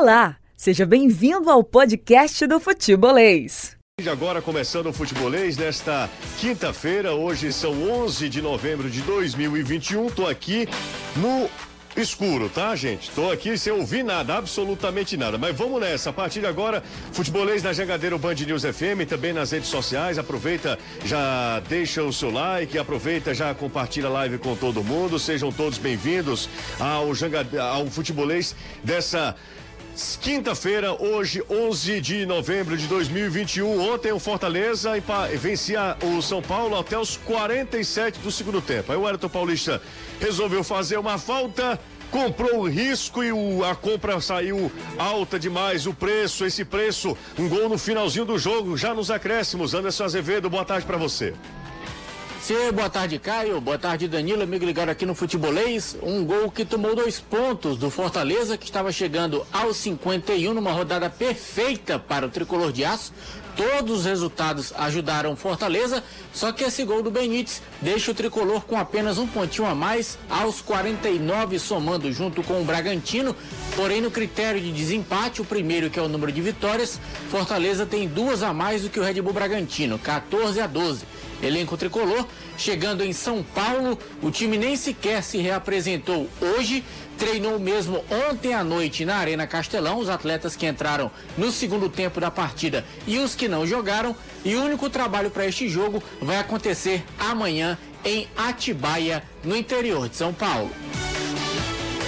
Olá, seja bem-vindo ao podcast do Futebolês. Agora começando o Futebolês nesta quinta-feira, hoje são 11 de novembro de 2021. Tô aqui no escuro, tá, gente? Tô aqui sem ouvir nada, absolutamente nada. Mas vamos nessa. A partir de agora, futebolês na Jangadeiro Band News FM, também nas redes sociais. Aproveita, já deixa o seu like, aproveita, já compartilha a live com todo mundo. Sejam todos bem-vindos ao, ao futebolês dessa Quinta-feira, hoje, 11 de novembro de 2021. Ontem o Fortaleza vencia o São Paulo até os 47 do segundo tempo. Aí o Ayrton Paulista resolveu fazer uma falta, comprou o risco e o, a compra saiu alta demais. O preço, esse preço, um gol no finalzinho do jogo, já nos acréscimos. Anderson Azevedo, boa tarde para você. Você, boa tarde, Caio. Boa tarde, Danilo. Amigo ligado aqui no Futebolês. Um gol que tomou dois pontos do Fortaleza, que estava chegando aos 51, numa rodada perfeita para o tricolor de aço. Todos os resultados ajudaram Fortaleza, só que esse gol do Benítez deixa o tricolor com apenas um pontinho a mais, aos 49, somando junto com o Bragantino. Porém, no critério de desempate, o primeiro, que é o número de vitórias, Fortaleza tem duas a mais do que o Red Bull Bragantino, 14 a 12. Elenco tricolor, chegando em São Paulo, o time nem sequer se reapresentou hoje, treinou mesmo ontem à noite na Arena Castelão, os atletas que entraram no segundo tempo da partida e os que não jogaram, e o único trabalho para este jogo vai acontecer amanhã em Atibaia, no interior de São Paulo.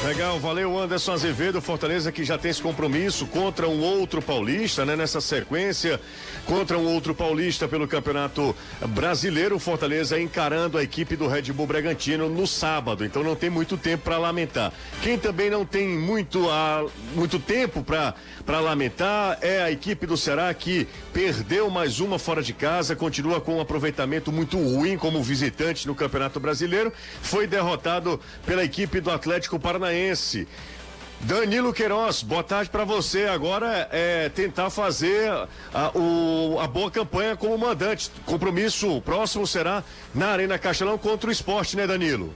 Legal, valeu Anderson Azevedo, Fortaleza que já tem esse compromisso contra um outro paulista, né? Nessa sequência, contra um outro paulista pelo Campeonato Brasileiro, Fortaleza encarando a equipe do Red Bull Bragantino no sábado, então não tem muito tempo para lamentar. Quem também não tem muito, a, muito tempo para lamentar é a equipe do Ceará que perdeu mais uma fora de casa, continua com um aproveitamento muito ruim como visitante no Campeonato Brasileiro, foi derrotado pela equipe do Atlético Paranaense Paranaense. Danilo Queiroz, boa tarde para você. Agora é tentar fazer a, o, a boa campanha como mandante. Compromisso próximo será na Arena Castelão contra o esporte, né, Danilo?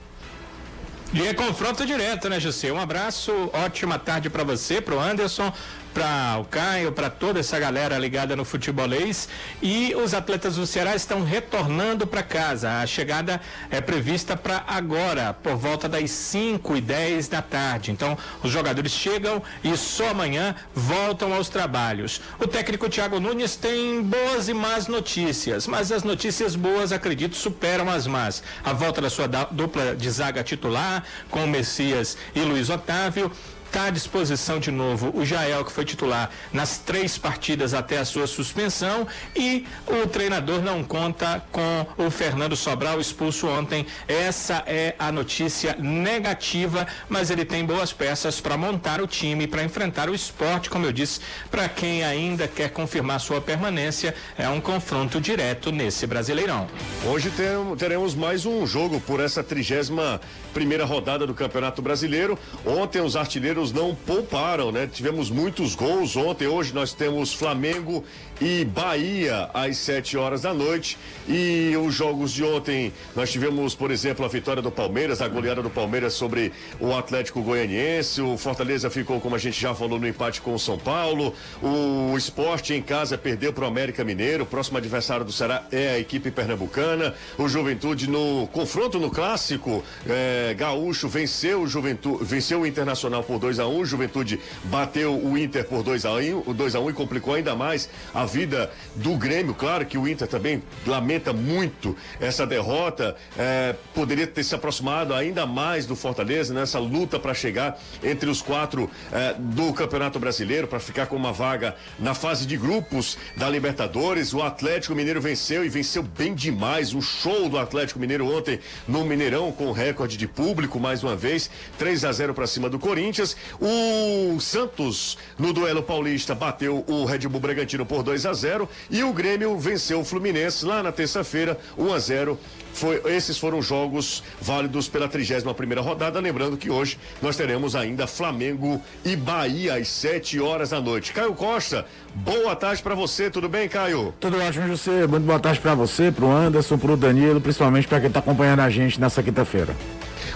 E é confronto direto, né, José? Um abraço, ótima tarde para você, pro Anderson, para o Caio, para toda essa galera ligada no futebolês. E os atletas do Ceará estão retornando para casa. A chegada é prevista para agora, por volta das 5 e 10 da tarde. Então, os jogadores chegam e só amanhã voltam aos trabalhos. O técnico Thiago Nunes tem boas e más notícias, mas as notícias boas, acredito, superam as más. A volta da sua dupla de zaga titular, com o Messias e Luiz Otávio está à disposição de novo o Jael, que foi titular nas três partidas até a sua suspensão, e o treinador não conta com o Fernando Sobral expulso ontem. Essa é a notícia negativa, mas ele tem boas peças para montar o time, para enfrentar o esporte, como eu disse, para quem ainda quer confirmar sua permanência, é um confronto direto nesse Brasileirão. Hoje teremos mais um jogo por essa trigésima primeira rodada do Campeonato Brasileiro. Ontem os artilheiros não pouparam, né? Tivemos muitos gols ontem. Hoje nós temos Flamengo e Bahia às 7 horas da noite. E os jogos de ontem, nós tivemos, por exemplo, a vitória do Palmeiras, a goleada do Palmeiras sobre o Atlético Goianiense. O Fortaleza ficou, como a gente já falou, no empate com o São Paulo. O esporte em casa perdeu para o América Mineiro. O próximo adversário do Ceará é a equipe pernambucana. O Juventude no confronto no clássico é, gaúcho venceu o Juventude, venceu o Internacional por 2 a 1 um. Juventude bateu o Inter por 2 a 1 um, 2 a 1 um, e complicou ainda mais a vida do Grêmio. Claro que o Inter também lamenta muito essa derrota. É, poderia ter se aproximado ainda mais do Fortaleza nessa luta para chegar entre os quatro é, do Campeonato Brasileiro, para ficar com uma vaga na fase de grupos da Libertadores. O Atlético Mineiro venceu e venceu bem demais. Um show do Atlético Mineiro ontem no Mineirão, com recorde de público, mais uma vez. 3 a 0 para cima do Corinthians. O Santos, no duelo paulista, bateu o Red Bull Bragantino por 2 2 a 0 e o Grêmio venceu o Fluminense lá na terça-feira 1 a 0. Foi, esses foram jogos válidos pela 31 primeira rodada, lembrando que hoje nós teremos ainda Flamengo e Bahia às 7 horas da noite. Caio Costa, boa tarde para você, tudo bem, Caio? Tudo ótimo, José. Muito boa tarde para você, para o Anderson, para o Danilo, principalmente para quem está acompanhando a gente nessa quinta-feira.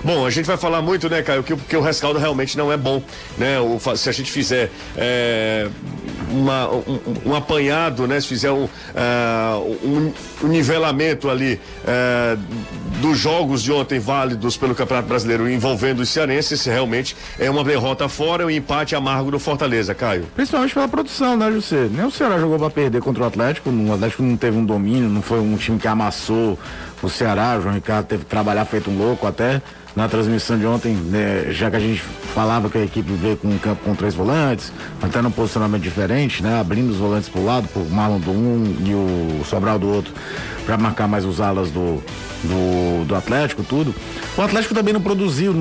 Bom, a gente vai falar muito, né, Caio, que, que o rescaldo realmente não é bom, né? O, se a gente fizer é, uma, um, um, apanhado, né? Se fizer um, uh, um, nivelamento ali uh, dos jogos de ontem válidos pelo Campeonato Brasileiro envolvendo os cearenses, realmente é uma derrota fora e um empate amargo do Fortaleza, Caio. Principalmente pela produção, né, José? Nem o Ceará jogou para perder contra o Atlético, o Atlético não teve um domínio, não foi um time que amassou o Ceará, o João Ricardo teve que trabalhar feito um louco até na transmissão de ontem, né, já que a gente falava que a equipe veio com um campo com três volantes, até num posicionamento diferente, né, abrindo os volantes para o lado, o Marlon do um e o Sobral do outro, para marcar mais os alas do, do, do, Atlético, tudo. O Atlético também não produziu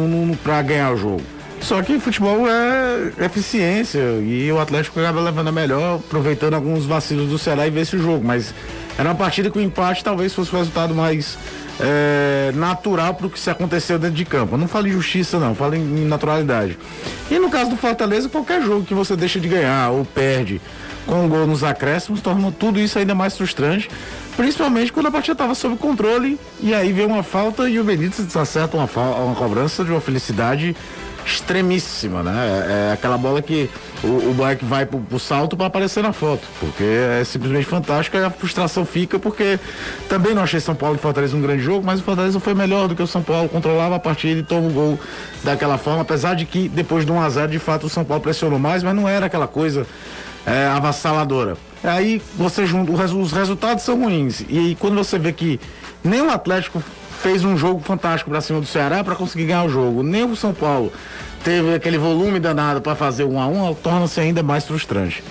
para ganhar o jogo. Só que futebol é eficiência e o Atlético acaba levando a melhor, aproveitando alguns vacilos do Ceará e ver esse jogo. Mas era uma partida que o empate talvez fosse o resultado mais é, natural para o que se aconteceu dentro de campo. Eu não falo em justiça, não, falo em, em naturalidade. E no caso do Fortaleza, qualquer jogo que você deixa de ganhar ou perde com um gol nos acréscimos torna tudo isso ainda mais frustrante. Principalmente quando a partida estava sob controle e aí vem uma falta e o Benítez acerta uma, uma cobrança de uma felicidade extremíssima, né? É, é aquela bola que o, o Black vai pro, pro salto para aparecer na foto, porque é simplesmente fantástico e a frustração fica porque também não achei São Paulo e Fortaleza um grande jogo, mas o Fortaleza foi melhor do que o São Paulo, controlava a partida e toma o gol daquela forma, apesar de que depois de 1 a 0 de fato o São Paulo pressionou mais, mas não era aquela coisa é, avassaladora. Aí você junta, os resultados são ruins e quando você vê que nem o Atlético fez um jogo fantástico para cima do Ceará para conseguir ganhar o jogo. Nem o São Paulo teve aquele volume danado para fazer um a um, torna-se ainda mais frustrante.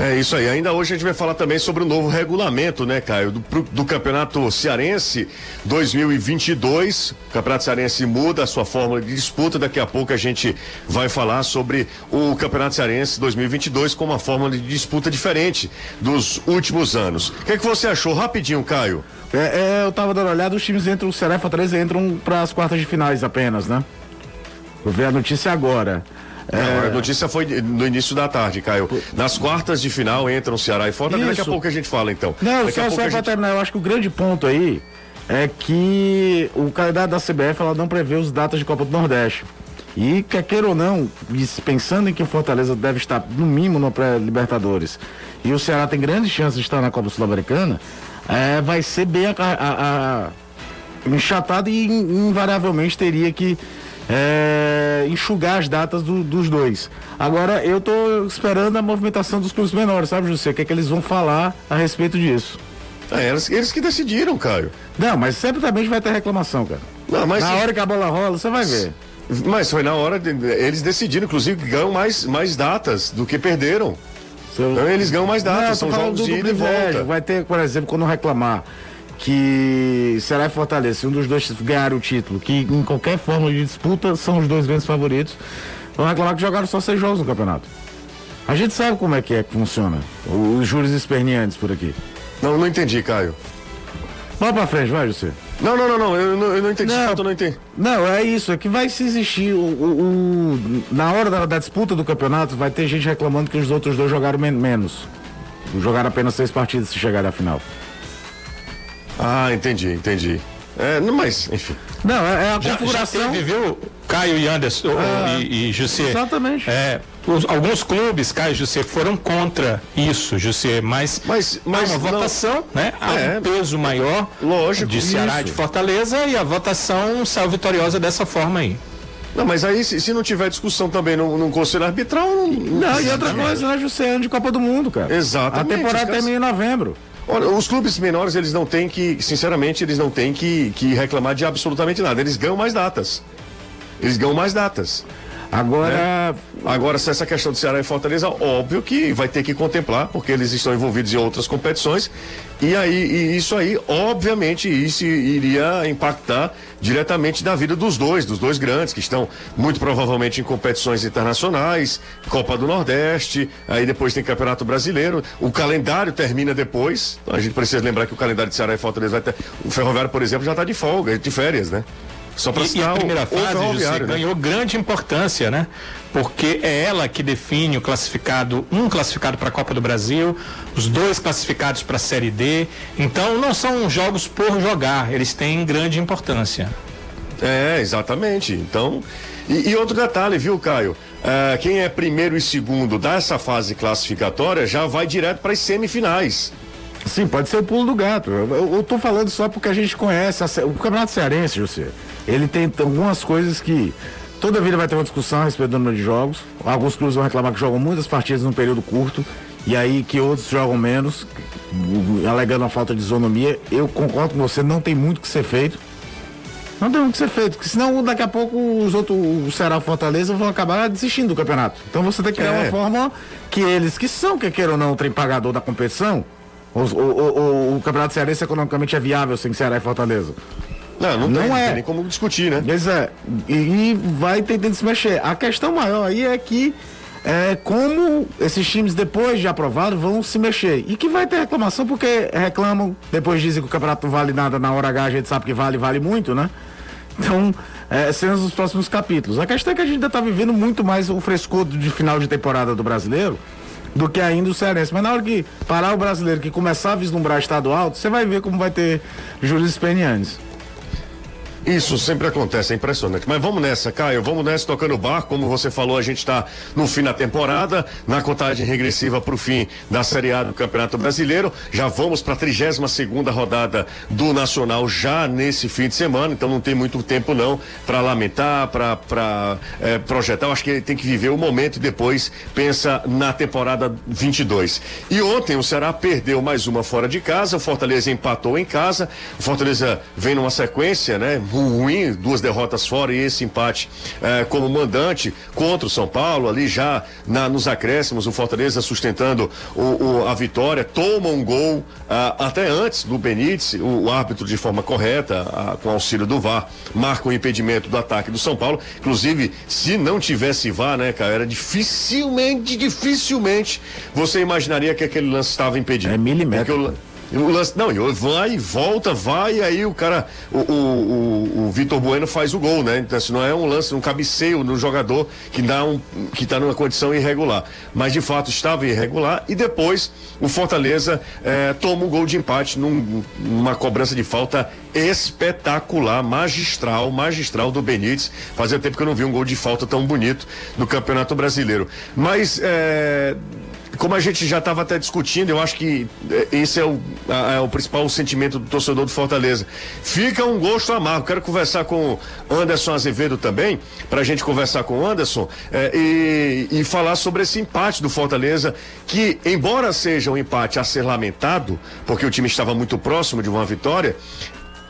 É isso aí. Ainda hoje a gente vai falar também sobre o novo regulamento, né, Caio, do, do Campeonato Cearense 2022. O Campeonato Cearense muda a sua fórmula de disputa. Daqui a pouco a gente vai falar sobre o Campeonato Cearense 2022 com uma fórmula de disputa diferente dos últimos anos. O que, é que você achou? Rapidinho, Caio. É, é, eu tava dando uma olhada, os times entram, o Ceará e entram para as quartas de finais apenas, né? Vou ver a notícia agora. É... a notícia foi no início da tarde, Caio. Nas quartas de final entram Ceará e Fortaleza. Daqui a pouco a gente fala, então. Não, Daqui só, só para gente... terminar, eu acho que o grande ponto aí é que o calendário da CBF ela não prevê os datas de Copa do Nordeste. E quer queira ou não, pensando em que o Fortaleza deve estar no mínimo no pré-Libertadores e o Ceará tem grandes chances de estar na Copa Sul-Americana, é, vai ser bem a, a, a, enchatado e invariavelmente teria que é, enxugar as datas do, dos dois. Agora, eu estou esperando a movimentação dos clubes menores, sabe, José? O que é que eles vão falar a respeito disso? É, eles, eles que decidiram, Caio. Não, mas certamente vai ter reclamação, cara. Não, mas na se... hora que a bola rola, você vai ver. Mas foi na hora de, eles decidiram, inclusive, que ganham mais, mais datas do que perderam. Seu... Então eles ganham mais datas, Não, são jogos de ida e volta. Vai ter, por exemplo, quando reclamar que será Fortaleza, se um dos dois ganhar o título, que em qualquer forma de disputa são os dois grandes favoritos, vão reclamar que jogaram só seis jogos no campeonato. A gente sabe como é que é que funciona, os juros esperneantes por aqui. Não, não entendi, Caio. Vamos pra frente, vai, José. Não, não, não, não, eu não, eu não entendi, não, eu não entendi. Não, é isso, é que vai se existir o, o, o na hora da, da, disputa do campeonato, vai ter gente reclamando que os outros dois jogaram men menos. Jogaram apenas seis partidas se chegar à final. Ah, entendi, entendi. É, mas, enfim. Não, é, é a já, configuração. Já teve, viu, Caio e Anderson ah, e, e José. Exatamente. É, os, alguns clubes, Caio e José, foram contra isso, José, mas, mas, mas há uma não, votação, né? Há é, um peso maior lógico, de Ceará e de Fortaleza e a votação saiu vitoriosa dessa forma aí. Não, mas aí se, se não tiver discussão também no, no conselho arbitral. Não, não e outra coisa, né, José, ano de Copa do Mundo, cara. Exatamente. A temporada termina em novembro. Olha, os clubes menores, eles não têm que, sinceramente, eles não têm que, que reclamar de absolutamente nada. Eles ganham mais datas. Eles ganham mais datas. Agora. Né? Agora, se essa questão do Ceará e Fortaleza, óbvio que vai ter que contemplar, porque eles estão envolvidos em outras competições. E aí, e isso aí, obviamente, isso iria impactar diretamente na vida dos dois, dos dois grandes, que estão muito provavelmente em competições internacionais, Copa do Nordeste, aí depois tem Campeonato Brasileiro. O calendário termina depois. Então a gente precisa lembrar que o calendário de Ceará e Fortaleza vai ter. O Ferroviário, por exemplo, já está de folga, de férias, né? Só para citar a primeira fase, José, né? ganhou grande importância, né? Porque é ela que define o classificado, um classificado para a Copa do Brasil, os dois classificados para a Série D. Então não são jogos por jogar, eles têm grande importância. É, exatamente. Então, e, e outro detalhe, viu, Caio? É, quem é primeiro e segundo dessa fase classificatória já vai direto para as semifinais. Sim, pode ser o pulo do gato. Eu, tô falando só porque a gente conhece a, o Campeonato Cearense, José. Ele tem algumas coisas que toda vida vai ter uma discussão a respeito do número de jogos. Alguns clubes vão reclamar que jogam muitas partidas num período curto e aí que outros jogam menos, alegando a falta de isonomia. Eu concordo com você, não tem muito que ser feito. Não tem muito que ser feito, porque senão daqui a pouco os outros, o Ceará e Fortaleza vão acabar desistindo do campeonato. Então você tem que criar é. uma forma que eles, que são, que queiram ou não, o trem pagador da competição, o, o, o, o Campeonato Cearense economicamente é viável sem Ceará e Fortaleza. Não, não, não tem, é. tem nem como discutir, né? Pois é. E, e vai tentando se mexer. A questão maior aí é que é, como esses times, depois de aprovado, vão se mexer. E que vai ter reclamação, porque reclamam, depois dizem que o campeonato não vale nada, na hora H a gente sabe que vale, vale muito, né? Então, é, dos próximos capítulos. A questão é que a gente ainda está vivendo muito mais o frescor de final de temporada do brasileiro do que ainda o cearense. Mas na hora que parar o brasileiro, que começar a vislumbrar estado alto, você vai ver como vai ter Júlio Penianes. Isso sempre acontece, é impressionante. Mas vamos nessa, Caio, vamos nessa tocando o barco. Como você falou, a gente está no fim da temporada, na contagem regressiva para o fim da Série A do Campeonato Brasileiro. Já vamos para a 32 segunda rodada do Nacional já nesse fim de semana, então não tem muito tempo não para lamentar, para é, projetar. Eu acho que tem que viver o momento e depois pensa na temporada 22. E ontem o Ceará perdeu mais uma fora de casa, o Fortaleza empatou em casa. O Fortaleza vem numa sequência, né? Ruim, duas derrotas fora e esse empate eh, como mandante contra o São Paulo, ali já na, nos acréscimos, o Fortaleza sustentando o, o, a vitória, toma um gol ah, até antes do Benítez, o, o árbitro de forma correta, ah, com auxílio do VAR, marca o impedimento do ataque do São Paulo. Inclusive, se não tivesse VAR, né, cara, era dificilmente, dificilmente você imaginaria que aquele lance estava impedido. É milímetro. O não, vai, volta, vai, e aí o cara, o, o, o, Vitor Bueno faz o gol, né? Então, assim, não é um lance, um cabeceio no jogador que dá um, que está numa condição irregular. Mas de fato estava irregular e depois o Fortaleza eh, toma um gol de empate num, numa cobrança de falta espetacular, magistral, magistral do Benítez. Fazia tempo que eu não vi um gol de falta tão bonito no Campeonato Brasileiro. Mas eh, como a gente já estava até discutindo, eu acho que é, esse é o, é o principal sentimento do torcedor do Fortaleza. Fica um gosto amargo. Quero conversar com Anderson Azevedo também, para a gente conversar com o Anderson é, e, e falar sobre esse empate do Fortaleza, que, embora seja um empate a ser lamentado, porque o time estava muito próximo de uma vitória,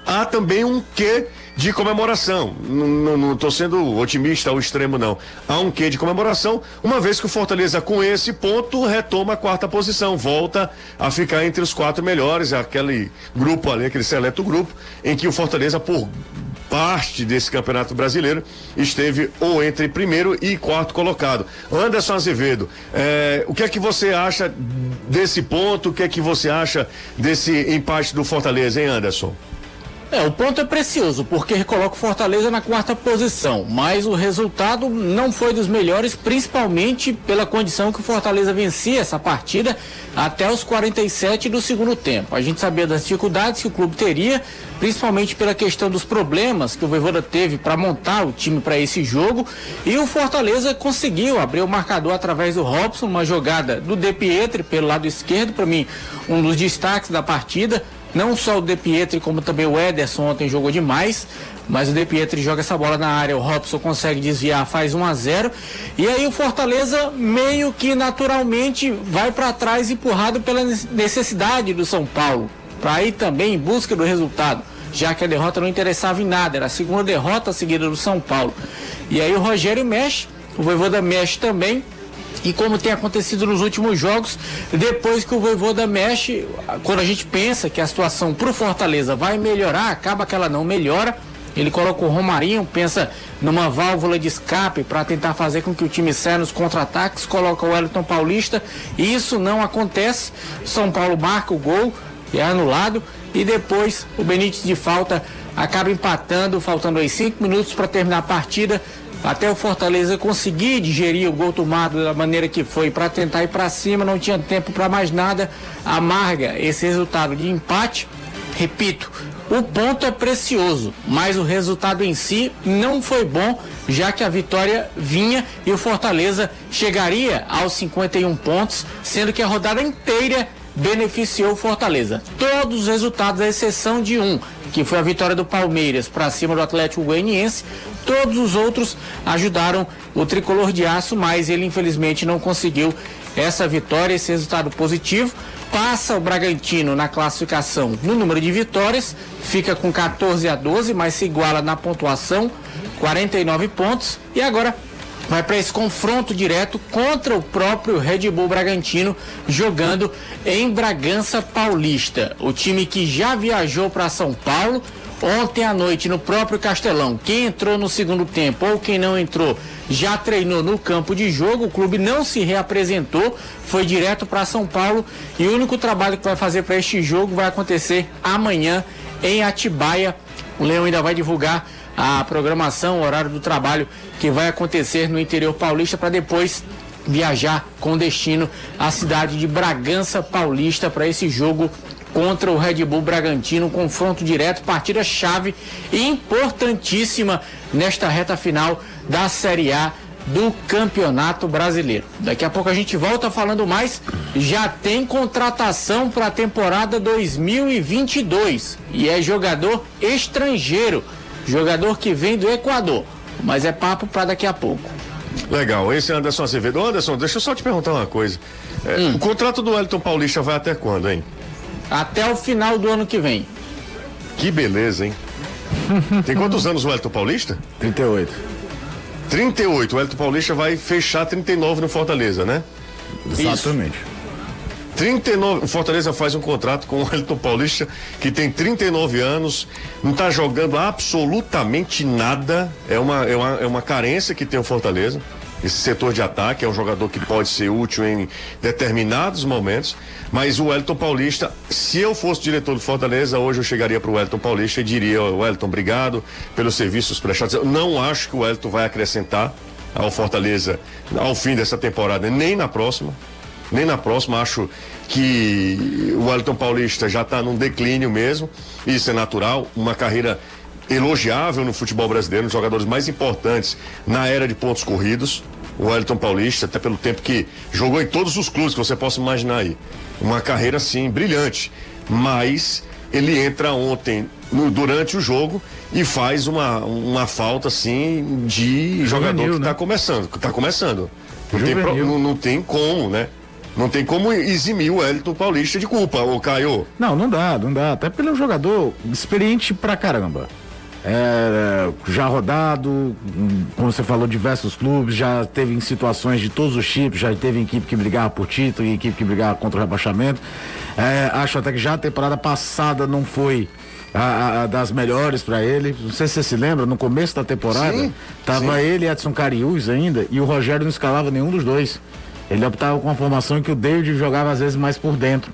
há também um quê de comemoração. Não estou sendo otimista ao extremo, não. Há um quê de comemoração, uma vez que o Fortaleza, com esse ponto, retoma a quarta posição, volta a ficar entre os quatro melhores, aquele grupo ali, aquele seleto grupo, em que o Fortaleza, por parte desse campeonato brasileiro, esteve ou entre primeiro e quarto colocado. Anderson Azevedo, eh, o que é que você acha desse ponto? O que é que você acha desse empate do Fortaleza, hein, Anderson? É, o ponto é precioso, porque coloca o Fortaleza na quarta posição, mas o resultado não foi dos melhores, principalmente pela condição que o Fortaleza vencia essa partida até os 47 do segundo tempo. A gente sabia das dificuldades que o clube teria, principalmente pela questão dos problemas que o Voivoda teve para montar o time para esse jogo, e o Fortaleza conseguiu abrir o marcador através do Robson, uma jogada do De Pietri pelo lado esquerdo, para mim, um dos destaques da partida não só o De Pietri, como também o Ederson ontem jogou demais. Mas o De Pietri joga essa bola na área, o Robson consegue desviar, faz 1 a 0 E aí o Fortaleza meio que naturalmente vai para trás empurrado pela necessidade do São Paulo. Para ir também em busca do resultado, já que a derrota não interessava em nada, era a segunda derrota seguida do São Paulo. E aí o Rogério mexe, o Voivoda mexe também, e como tem acontecido nos últimos jogos, depois que o Voivoda mexe, quando a gente pensa que a situação para o Fortaleza vai melhorar, acaba que ela não melhora. Ele coloca o Romarinho, pensa numa válvula de escape para tentar fazer com que o time saia nos contra-ataques, coloca o Wellington Paulista, e isso não acontece. São Paulo marca o gol, é anulado, e depois o Benítez de falta acaba empatando, faltando aí cinco minutos para terminar a partida até o Fortaleza conseguir digerir o gol tomado da maneira que foi para tentar ir para cima, não tinha tempo para mais nada. Amarga esse resultado de empate. Repito, O ponto é precioso, mas o resultado em si não foi bom, já que a vitória vinha e o Fortaleza chegaria aos 51 pontos, sendo que a rodada inteira beneficiou o Fortaleza. Todos os resultados, à exceção de um, que foi a vitória do Palmeiras para cima do Atlético Goianiense, todos os outros ajudaram o tricolor de aço, mas ele infelizmente não conseguiu essa vitória, esse resultado positivo. Passa o Bragantino na classificação no número de vitórias, fica com 14 a 12, mas se iguala na pontuação, 49 pontos. E agora vai para esse confronto direto contra o próprio Red Bull Bragantino, jogando em Bragança Paulista. O time que já viajou para São Paulo ontem à noite no próprio Castelão. Quem entrou no segundo tempo ou quem não entrou já treinou no campo de jogo. O clube não se reapresentou, foi direto para São Paulo e o único trabalho que vai fazer para este jogo vai acontecer amanhã em Atibaia. O Leão ainda vai divulgar a programação, o horário do trabalho que vai acontecer no interior paulista para depois viajar com destino à cidade de Bragança Paulista para esse jogo contra o Red Bull Bragantino, confronto direto, partida chave e importantíssima nesta reta final da Série A do Campeonato Brasileiro. Daqui a pouco a gente volta falando mais. Já tem contratação para a temporada 2022 e é jogador estrangeiro, jogador que vem do Equador. Mas é papo para daqui a pouco. Legal, esse é Anderson Azevedo. Anderson, deixa eu só te perguntar uma coisa. É, hum. O contrato do Elton Paulista vai até quando, hein? Até o final do ano que vem. Que beleza, hein? Tem quantos anos o Elton Paulista? 38. 38. O Elton Paulista vai fechar 39 no Fortaleza, né? Exatamente. 39. O Fortaleza faz um contrato com o Elton Paulista, que tem 39 anos, não está jogando absolutamente nada. É uma, é, uma, é uma carência que tem o Fortaleza. Esse setor de ataque é um jogador que pode ser útil em determinados momentos. Mas o Wellington Paulista, se eu fosse diretor do Fortaleza, hoje eu chegaria para o Wellington Paulista e diria: Wellington, obrigado pelos serviços prestados. Eu não acho que o Wellington vai acrescentar ao Fortaleza ao fim dessa temporada, nem na próxima. Nem na próxima, acho que o Wellington Paulista já está num declínio mesmo, isso é natural, uma carreira elogiável no futebol brasileiro, um dos jogadores mais importantes na era de pontos corridos, o Wellington Paulista, até pelo tempo que jogou em todos os clubes que você possa imaginar aí. Uma carreira, assim, brilhante. Mas ele entra ontem, no, durante o jogo, e faz uma, uma falta, assim, de Juvenil, jogador que está né? começando. Tá começando. Não tem, não, não tem como, né? Não tem como eximir o Elton Paulista de culpa, ô Caio. Não, não dá, não dá. Até um jogador experiente pra caramba é, já rodado, como você falou, diversos clubes, já teve em situações de todos os tipos, já teve equipe que brigava por título e equipe que brigava contra o rebaixamento. É, acho até que já a temporada passada não foi a, a, das melhores para ele. Não sei se você se lembra, no começo da temporada, sim, tava sim. ele e Edson Cariús ainda, e o Rogério não escalava nenhum dos dois. Ele optava com a formação em que o David jogava às vezes mais por dentro.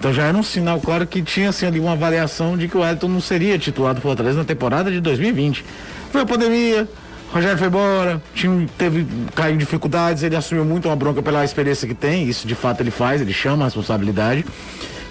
Então já era um sinal claro que tinha assim, uma avaliação de que o Elton não seria titular do Fortaleza na temporada de 2020. Foi a pandemia, Rogério foi embora, o time teve, caiu em dificuldades, ele assumiu muito uma bronca pela experiência que tem, isso de fato ele faz, ele chama a responsabilidade.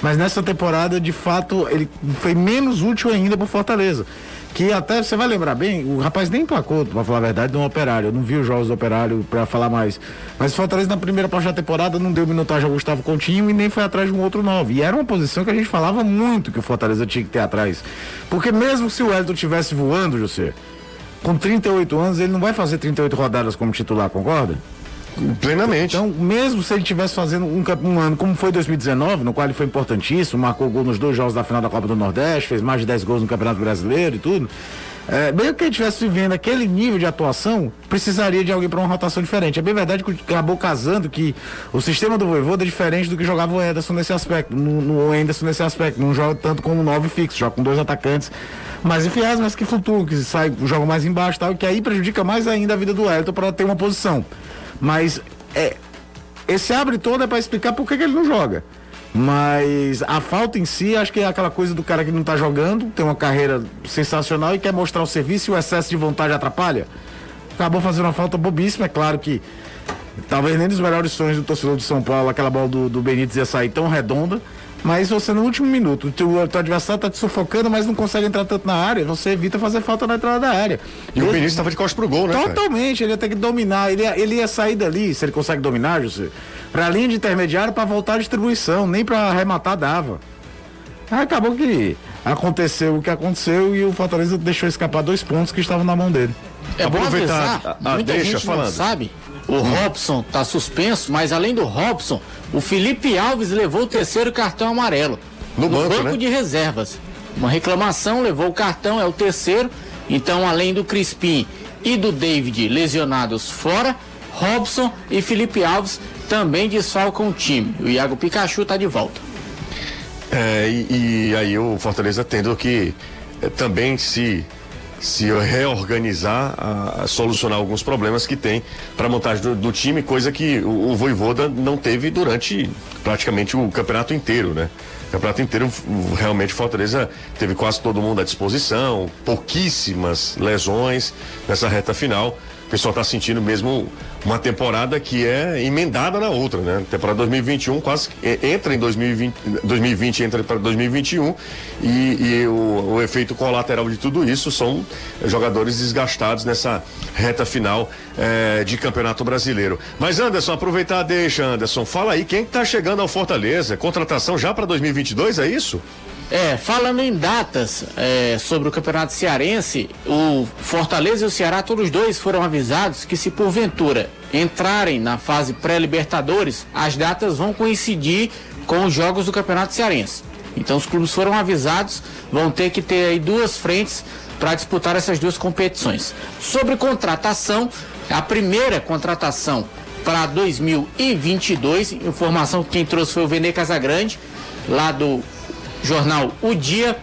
Mas nessa temporada, de fato, ele foi menos útil ainda para Fortaleza que até você vai lembrar bem, o rapaz nem emplacou, pra falar a verdade, no Operário. Eu não vi os jogos do Operário pra falar mais. Mas o Fortaleza na primeira parte da temporada não deu minutagem ao Gustavo Coutinho e nem foi atrás de um outro nove. E era uma posição que a gente falava muito que o Fortaleza tinha que ter atrás. Porque mesmo se o Elton tivesse voando, José, com 38 anos, ele não vai fazer 38 rodadas como titular, concorda? Plenamente. Então, mesmo se ele estivesse fazendo um, um, ano como foi 2019, no qual ele foi importantíssimo, marcou gol nos dois jogos da final da Copa do Nordeste, fez mais de 10 gols no Campeonato Brasileiro e tudo. É, mesmo que ele estivesse vivendo aquele nível de atuação, precisaria de alguém para uma rotação diferente. É bem verdade que acabou casando que o sistema do Voivoda é diferente do que jogava o Ederson nesse aspecto, no, no Anderson nesse aspecto. Não joga tanto como nove fixo, joga com dois atacantes mais enfiados, mas que flutuam, que sai, jogam mais embaixo tal, que aí prejudica mais ainda a vida do Elton para ter uma posição. Mas é, esse abre todo é para explicar por que, ele não joga. Mas a falta em si, acho que é aquela coisa do cara que não tá jogando, tem uma carreira sensacional e quer mostrar o serviço e o excesso de vontade atrapalha. Acabou fazendo uma falta bobíssima, é claro que talvez nem dos melhores sonhos do torcedor de São Paulo, aquela bola do, do Benítez ia sair tão redonda, mas você no último minuto, o teu, teu adversário tá te sufocando, mas não consegue entrar tanto na área, você evita fazer falta na entrada da área. E ele, o Vinícius estava de costas pro gol, né? Totalmente, cara? ele ia ter que dominar, ele ia, ele ia sair dali, se ele consegue dominar, José, pra linha de intermediário para voltar à distribuição, nem para arrematar dava. Aí acabou que aconteceu o que aconteceu e o Fortaleza deixou escapar dois pontos que estavam na mão dele. É bom avisar, a, a muita deixa gente falando. não sabe, o Robson está suspenso, mas além do Robson, o Felipe Alves levou o terceiro cartão amarelo. No, no banco, banco né? de reservas. Uma reclamação levou o cartão, é o terceiro. Então, além do Crispim e do David lesionados fora, Robson e Felipe Alves também desfalcam o time. O Iago Pikachu está de volta. É, e, e, aí o Fortaleza tendo que é, também se se reorganizar, a, a, solucionar alguns problemas que tem para a montagem do, do, time, coisa que o, o Voivoda não teve durante praticamente o campeonato inteiro, né? O campeonato inteiro, realmente, Fortaleza teve quase todo mundo à disposição, pouquíssimas lesões nessa reta final o pessoal está sentindo mesmo uma temporada que é emendada na outra, né? Temporada 2021 quase entra em 2020, 2020 entra para 2021 e, e o, o, efeito colateral de tudo isso são jogadores desgastados nessa reta final eh, de Campeonato Brasileiro. Mas Anderson, aproveitar deixa, Anderson, fala aí quem está chegando ao Fortaleza, contratação já para 2022, é isso? É, falando em datas é, sobre o Campeonato Cearense, o Fortaleza e o Ceará, todos dois foram avisados que se porventura entrarem na fase pré-libertadores, as datas vão coincidir com os jogos do Campeonato Cearense. Então os clubes foram avisados, vão ter que ter aí duas frentes para disputar essas duas competições. Sobre contratação, a primeira contratação para 2022, informação que quem trouxe foi o Vene Casagrande, lá do jornal O Dia,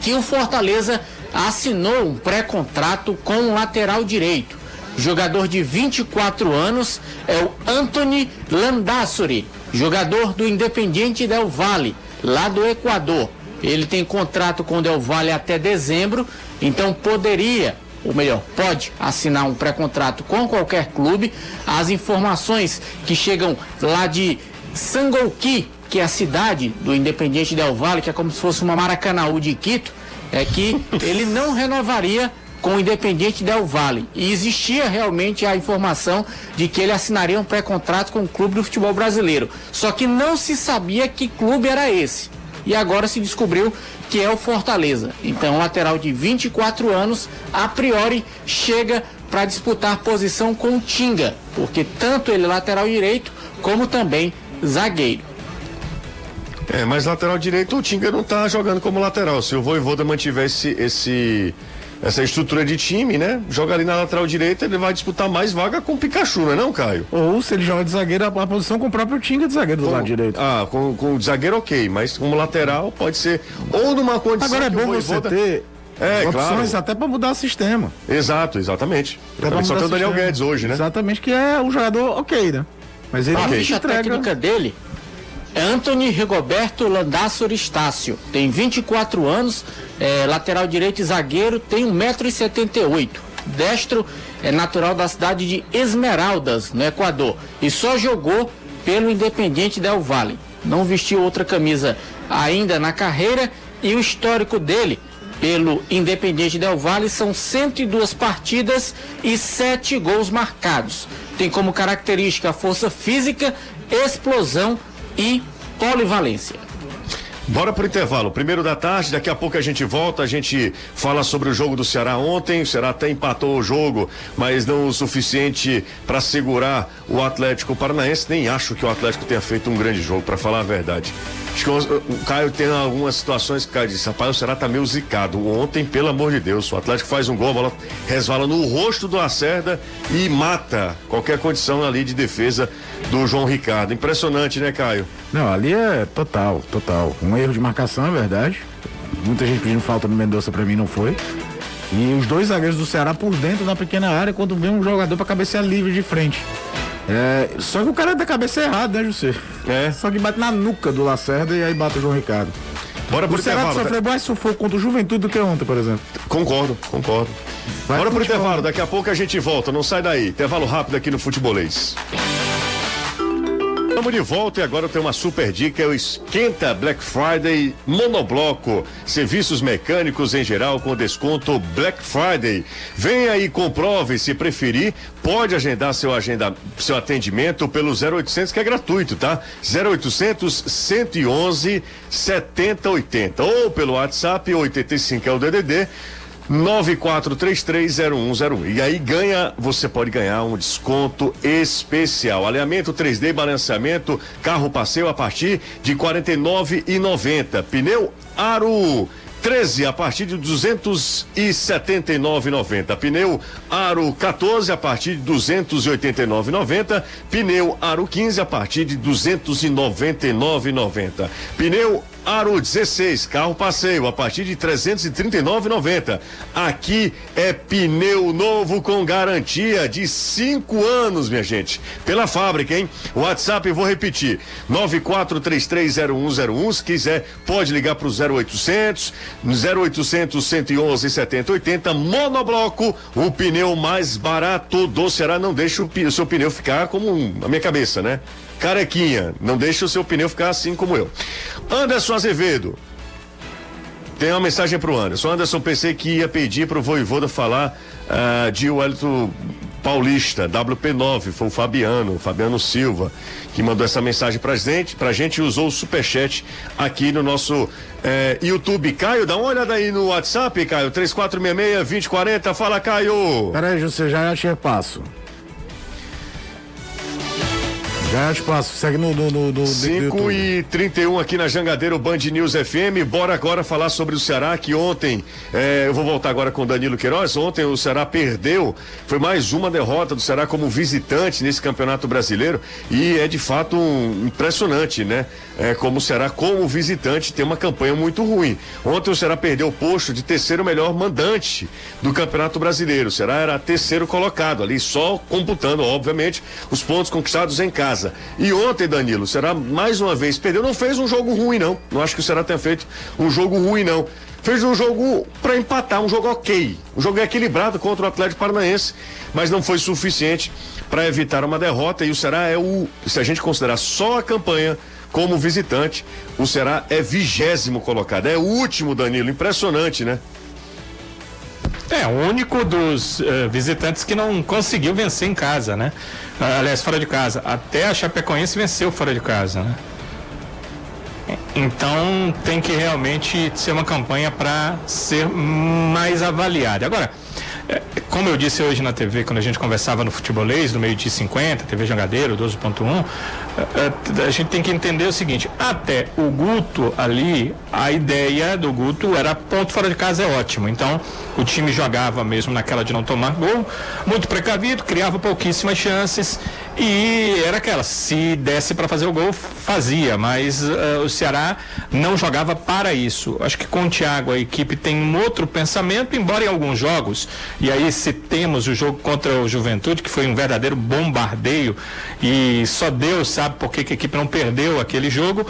que o Fortaleza assinou um pré-contrato com o lateral direito. Jogador de 24 anos é o Anthony Landassori, jogador do Independiente Del Valle, lá do Equador. Ele tem contrato com o Del Valle até dezembro, então poderia, ou melhor, pode assinar um pré-contrato com qualquer clube. As informações que chegam lá de Sangolqui, que é a cidade do Independiente Del Valle, que é como se fosse uma Maracanaú de Quito, é que ele não renovaria com o Independiente Del Valle. E existia realmente a informação de que ele assinaria um pré-contrato com o clube do futebol brasileiro. Só que não se sabia que clube era esse. E agora se descobriu que é o Fortaleza. Então, lateral de 24 anos, a priori, chega para disputar posição com o Tinga, porque tanto ele lateral direito como também zagueiro. É, mas lateral direito o Tinga não tá jogando como lateral. Se o Voivoda mantiver esse, esse, essa estrutura de time, né? Joga ali na lateral direita, ele vai disputar mais vaga com o Pikachu, não é não, Caio? Ou se ele joga de zagueiro, a, a posição com o próprio Tinga de zagueiro do com, lado direito. Ah, com, com o zagueiro ok, mas como lateral pode ser ou numa condição Agora é bom você ter é, opções claro. até para mudar o sistema. Exato, exatamente. exatamente. Só tem o Daniel Guedes hoje, né? Exatamente, que é um jogador ok, né? Mas ele a ficha entrega... técnica dele Anthony Rigoberto Landassor Estácio, tem 24 anos, é, lateral direito e zagueiro, tem 1,78m. Destro é natural da cidade de Esmeraldas, no Equador, e só jogou pelo Independiente Del Valle. Não vestiu outra camisa ainda na carreira e o histórico dele pelo Independiente Del Valle são 102 partidas e 7 gols marcados. Tem como característica força física, explosão e polivalência. Bora pro intervalo. Primeiro da tarde, daqui a pouco a gente volta, a gente fala sobre o jogo do Ceará ontem. O Ceará até empatou o jogo, mas não o suficiente para segurar o Atlético Paranaense. Nem acho que o Atlético tenha feito um grande jogo, para falar a verdade. Acho que o, o Caio tem algumas situações que o Caio disse, rapaz, o Ceará tá meio zicado. Ontem, pelo amor de Deus, o Atlético faz um gol, a bola resvala no rosto do Acerda e mata qualquer condição ali de defesa do João Ricardo. Impressionante, né, Caio? Não, ali é total, total. Um erro de marcação, é verdade. Muita gente pedindo falta no Mendonça, para mim não foi. E os dois zagueiros do Ceará por dentro da pequena área quando vem um jogador para cabecear livre de frente. É, só que o cara é da cabeça errada, né, José? É. Só que bate na nuca do Lacerda e aí bate o João Ricardo. Bora pro o Ceará intervalo. sofreu mais sufoco contra o Juventude do que ontem, por exemplo. Concordo, concordo. Vai Bora pro intervalo, daqui a pouco a gente volta, não sai daí. Intervalo rápido aqui no Futebolês. Estamos de volta e agora tem uma super dica, é o Esquenta Black Friday Monobloco. Serviços mecânicos em geral com desconto Black Friday. Venha e comprove, se preferir, pode agendar seu agenda, seu atendimento pelo 0800 que é gratuito, tá? 0800 111 7080 ou pelo WhatsApp 85 é o DDD 94330101. E aí ganha, você pode ganhar um desconto especial. Alinhamento 3D, balanceamento, carro passeio a partir de R$ 49,90. Pneu Aro 13 a partir de 279,90. Pneu Aro 14 a partir de 289,90. Pneu Aro 15 a partir de 299,90. Pneu Aro 16, carro passeio a partir de 339,90. Aqui é pneu novo com garantia de cinco anos, minha gente. Pela fábrica, hein? WhatsApp, vou repetir: 94330101. Se quiser, pode ligar para o 0800 0800 111 7080. Monobloco, o pneu mais barato do Ceará. Não deixa o, seu pneu ficar como a minha cabeça, né? Carequinha, não deixa o seu pneu ficar assim como eu. Anderson Azevedo. Tem uma mensagem pro Anderson. Anderson, pensei que ia pedir pro Voivoda falar uh, de Wellington Paulista, WP9, foi o Fabiano, Fabiano Silva, que mandou essa mensagem pra gente, pra gente usou o superchat aqui no nosso eh, YouTube. Caio, dá uma olhada aí no WhatsApp, Caio, 3466-2040, fala, Caio. Peraí, você já achei passo. Já é espaço, segue no. no, no, no 5 e 31 aqui na Jangadeiro Band News FM. Bora agora falar sobre o Ceará, que ontem, é, eu vou voltar agora com Danilo Queiroz. Ontem o Ceará perdeu, foi mais uma derrota do Ceará como visitante nesse campeonato brasileiro. E é de fato um, impressionante, né? É, como o Ceará, como visitante, tem uma campanha muito ruim. Ontem o Ceará perdeu o posto de terceiro melhor mandante do campeonato brasileiro. O Ceará era terceiro colocado ali, só computando, obviamente, os pontos conquistados em casa casa. E ontem, Danilo, será mais uma vez perdeu. Não fez um jogo ruim, não. Não acho que o Ceará tenha feito um jogo ruim, não. Fez um jogo para empatar, um jogo ok. Um jogo equilibrado contra o Atlético Paranaense, mas não foi suficiente para evitar uma derrota. E o Ceará é o. Se a gente considerar só a campanha como visitante, o Ceará é vigésimo colocado. É o último, Danilo. Impressionante, né? É, o único dos uh, visitantes que não conseguiu vencer em casa, né? Uh, aliás, fora de casa. Até a Chapecoense venceu fora de casa, né? Então tem que realmente ser uma campanha para ser mais avaliada. Agora, como eu disse hoje na TV, quando a gente conversava no futebolês, no meio de 50, TV Jangadeiro, 12.1, é, é, a gente tem que entender o seguinte, até o Guto ali, a ideia do Guto era ponto fora de casa é ótimo. Então, o time jogava mesmo naquela de não tomar gol, muito precavido, criava pouquíssimas chances e era aquela, se desse para fazer o gol, fazia, mas uh, o Ceará não jogava para isso. Acho que com o Thiago a equipe tem um outro pensamento, embora em alguns jogos, e aí se temos o jogo contra o Juventude, que foi um verdadeiro bombardeio, e só Deus sabe por que a equipe não perdeu aquele jogo,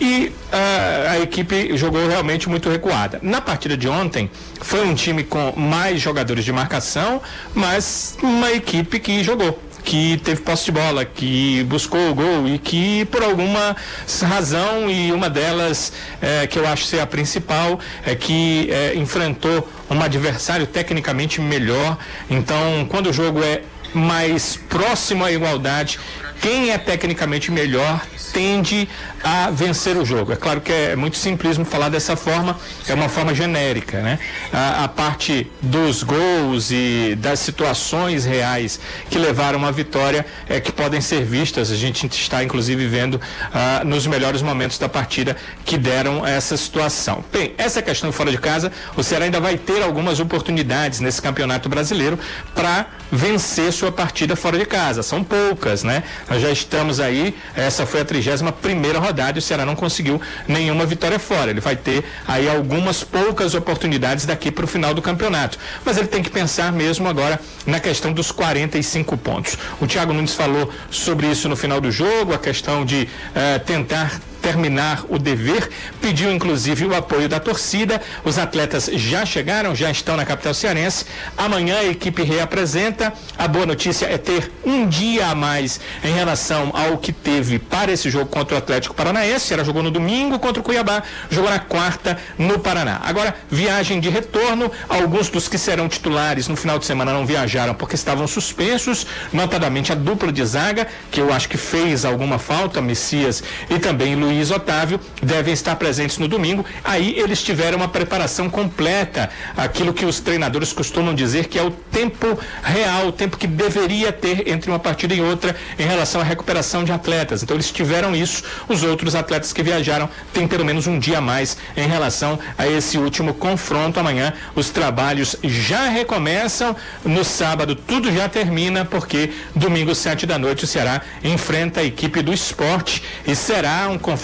e uh, a equipe jogou realmente muito recuada. Na partida de ontem, foi um time com mais jogadores de marcação, mas uma equipe que jogou que teve posse de bola, que buscou o gol e que por alguma razão e uma delas é, que eu acho ser a principal é que é, enfrentou um adversário tecnicamente melhor. Então, quando o jogo é mais próximo à igualdade, quem é tecnicamente melhor tende a vencer o jogo. É claro que é muito simplismo falar dessa forma, é uma forma genérica, né? A, a parte dos gols e das situações reais que levaram à vitória é que podem ser vistas. A gente está inclusive vendo ah, nos melhores momentos da partida que deram essa situação. Bem, essa questão fora de casa, o Ceará ainda vai ter algumas oportunidades nesse campeonato brasileiro para vencer sua partida fora de casa. São poucas, né? Nós já estamos aí, essa foi a 31 primeira rodada e o Ceará não conseguiu nenhuma vitória fora. Ele vai ter aí algumas poucas oportunidades daqui para o final do campeonato. Mas ele tem que pensar mesmo agora na questão dos 45 pontos. O Thiago Nunes falou sobre isso no final do jogo, a questão de uh, tentar terminar o dever, pediu inclusive o apoio da torcida. Os atletas já chegaram, já estão na capital cearense. Amanhã a equipe reapresenta. A boa notícia é ter um dia a mais em relação ao que teve para esse jogo contra o Atlético Paranaense. Ela jogou no domingo contra o Cuiabá, jogou na quarta no Paraná. Agora, viagem de retorno. Alguns dos que serão titulares no final de semana não viajaram porque estavam suspensos, notadamente a dupla de zaga, que eu acho que fez alguma falta, Messias e também Luiz Otávio, devem estar presentes no domingo. Aí eles tiveram uma preparação completa, aquilo que os treinadores costumam dizer que é o tempo real, o tempo que deveria ter entre uma partida e outra em relação à recuperação de atletas. Então eles tiveram isso, os outros atletas que viajaram têm pelo menos um dia a mais em relação a esse último confronto amanhã. Os trabalhos já recomeçam no sábado, tudo já termina porque domingo sete da noite o Ceará enfrenta a equipe do esporte e será um confronto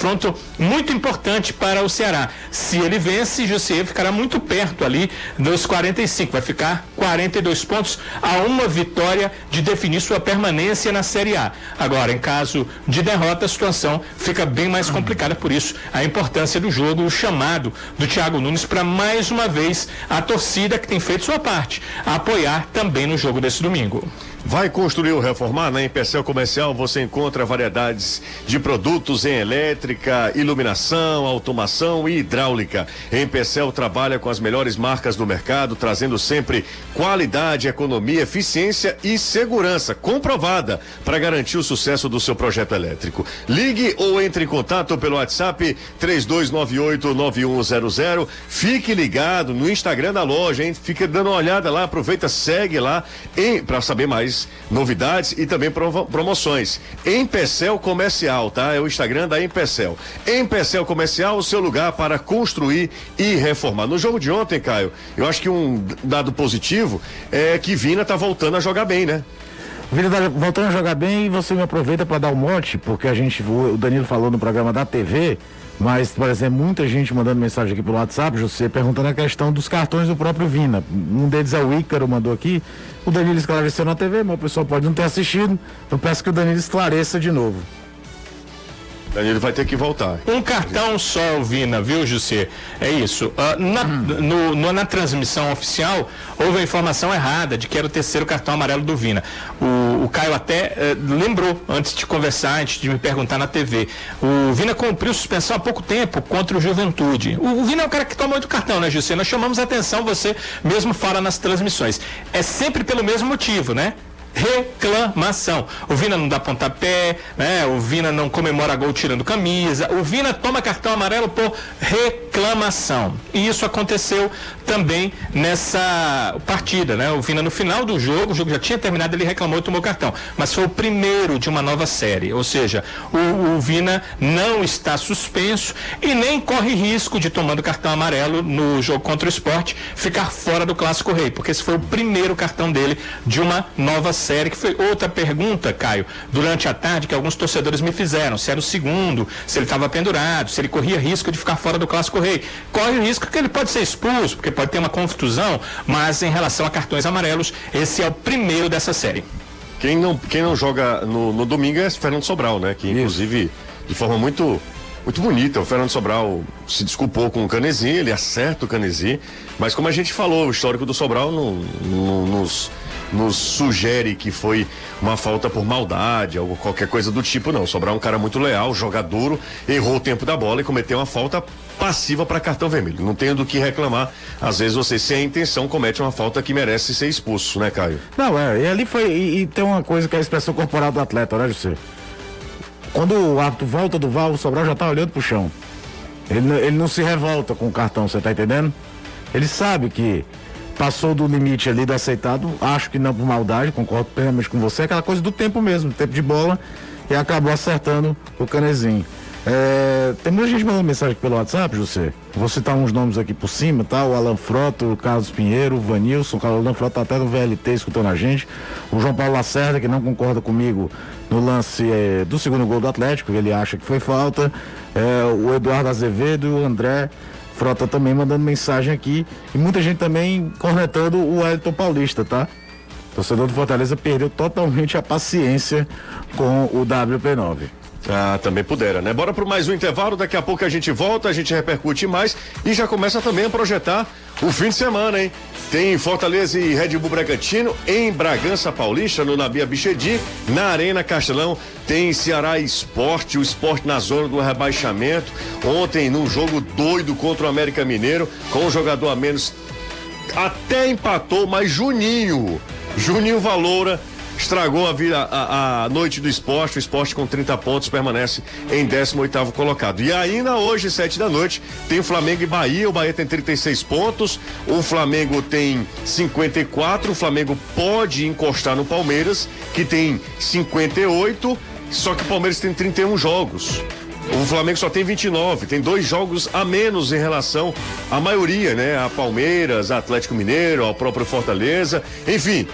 muito importante para o Ceará. Se ele vence, José ficará muito perto ali dos 45, vai ficar 42 pontos a uma vitória de definir sua permanência na Série A. Agora, em caso de derrota, a situação fica bem mais complicada, por isso a importância do jogo, o chamado do Thiago Nunes para mais uma vez a torcida que tem feito sua parte, apoiar também no jogo desse domingo. Vai construir ou reformar? Na Empecel Comercial você encontra variedades de produtos em elétrica, iluminação, automação e hidráulica. Empecel trabalha com as melhores marcas do mercado, trazendo sempre qualidade, economia, eficiência e segurança comprovada para garantir o sucesso do seu projeto elétrico. Ligue ou entre em contato pelo WhatsApp 32989100. Fique ligado no Instagram da loja, hein? Fique dando uma olhada lá, aproveita, segue lá para saber mais novidades e também promoções. Empecel Comercial, tá? É o Instagram da Empecel. Empecel Comercial, o seu lugar para construir e reformar. No jogo de ontem, Caio, eu acho que um dado positivo é que Vina tá voltando a jogar bem, né? Vina tá voltando a jogar bem e você me aproveita para dar um monte, porque a gente, o Danilo falou no programa da TV, mas, por exemplo, muita gente mandando mensagem aqui pelo WhatsApp, José, perguntando a questão dos cartões do próprio Vina. Um deles é o Ícaro, mandou aqui. O Danilo esclareceu na TV, mas o pessoal pode não ter assistido. Eu peço que o Danilo esclareça de novo. Danilo vai ter que voltar. Um cartão só, Vina, viu, José? É isso. Uh, na, no, no, na transmissão oficial, houve a informação errada de que era o terceiro cartão amarelo do Vina. O, o Caio até uh, lembrou, antes de conversar, antes de me perguntar na TV. O Vina cumpriu suspensão há pouco tempo contra o Juventude. O, o Vina é o cara que toma muito cartão, né, José? Nós chamamos a atenção, você mesmo fala nas transmissões. É sempre pelo mesmo motivo, né? Reclamação. O Vina não dá pontapé, né? O Vina não comemora gol tirando camisa. O Vina toma cartão amarelo por reclamação. E isso aconteceu também nessa partida, né? O Vina no final do jogo, o jogo já tinha terminado, ele reclamou e tomou cartão. Mas foi o primeiro de uma nova série. Ou seja, o, o Vina não está suspenso e nem corre risco de tomando cartão amarelo no jogo contra o esporte ficar fora do clássico rei, porque esse foi o primeiro cartão dele de uma nova série série, que foi outra pergunta, Caio, durante a tarde que alguns torcedores me fizeram, se era o segundo, se ele estava pendurado, se ele corria risco de ficar fora do Clássico Rei. Corre o risco que ele pode ser expulso, porque pode ter uma confusão, mas em relação a cartões amarelos, esse é o primeiro dessa série. Quem não, quem não joga no, no domingo é Fernando Sobral, né? Que inclusive, Isso. de forma muito muito bonita. O Fernando Sobral se desculpou com o Canezinho, ele acerta o Canezinho, mas como a gente falou, o histórico do Sobral não, não, nos nos sugere que foi uma falta por maldade, ou qualquer coisa do tipo, não. Sobrar um cara muito leal, jogador, errou o tempo da bola e cometeu uma falta passiva para cartão vermelho. Não tenho do que reclamar. Às vezes você, sem a intenção, comete uma falta que merece ser expulso, né, Caio? Não, é, e ali foi. E, e tem uma coisa que é a expressão corporal do atleta, né, José? Quando o árbitro volta do VAR, o Sobral já tá olhando pro chão. Ele, ele não se revolta com o cartão, você tá entendendo? Ele sabe que passou do limite ali do aceitado, acho que não por maldade, concordo plenamente com você, aquela coisa do tempo mesmo, tempo de bola, e acabou acertando o canezinho. É, tem muita gente mandando mensagem pelo WhatsApp, José. Vou citar uns nomes aqui por cima, tá? O Alan Frota, o Carlos Pinheiro, o Vanilson, o Alan Frota tá até no VLT escutando a gente. O João Paulo Lacerda, que não concorda comigo no lance é, do segundo gol do Atlético, ele acha que foi falta. É, o Eduardo Azevedo o André Frota também mandando mensagem aqui. E muita gente também cornetando o Elton Paulista, tá? Torcedor do Fortaleza perdeu totalmente a paciência com o WP9. Ah, também pudera, né? Bora para mais um intervalo, daqui a pouco a gente volta, a gente repercute mais e já começa também a projetar o fim de semana, hein? Tem Fortaleza e Red Bull Bragantino em Bragança Paulista, no Nabia Bichedi, na Arena Castelão. Tem Ceará Esporte, o esporte na zona do rebaixamento. Ontem, num jogo doido contra o América Mineiro, com um jogador a menos, até empatou, mas Juninho, Juninho Valoura estragou a, vida, a, a, noite do esporte. O esporte com 30 pontos permanece em 18 colocado. E ainda hoje, 7 da noite, tem Flamengo e Bahia. O Bahia tem 36 pontos, o Flamengo tem 54. O Flamengo pode encostar no Palmeiras, que tem 58. Só que o Palmeiras tem 31 jogos. O Flamengo só tem 29, tem dois jogos a menos em relação à maioria, né? A Palmeiras, a Atlético Mineiro, ao próprio Fortaleza. Enfim,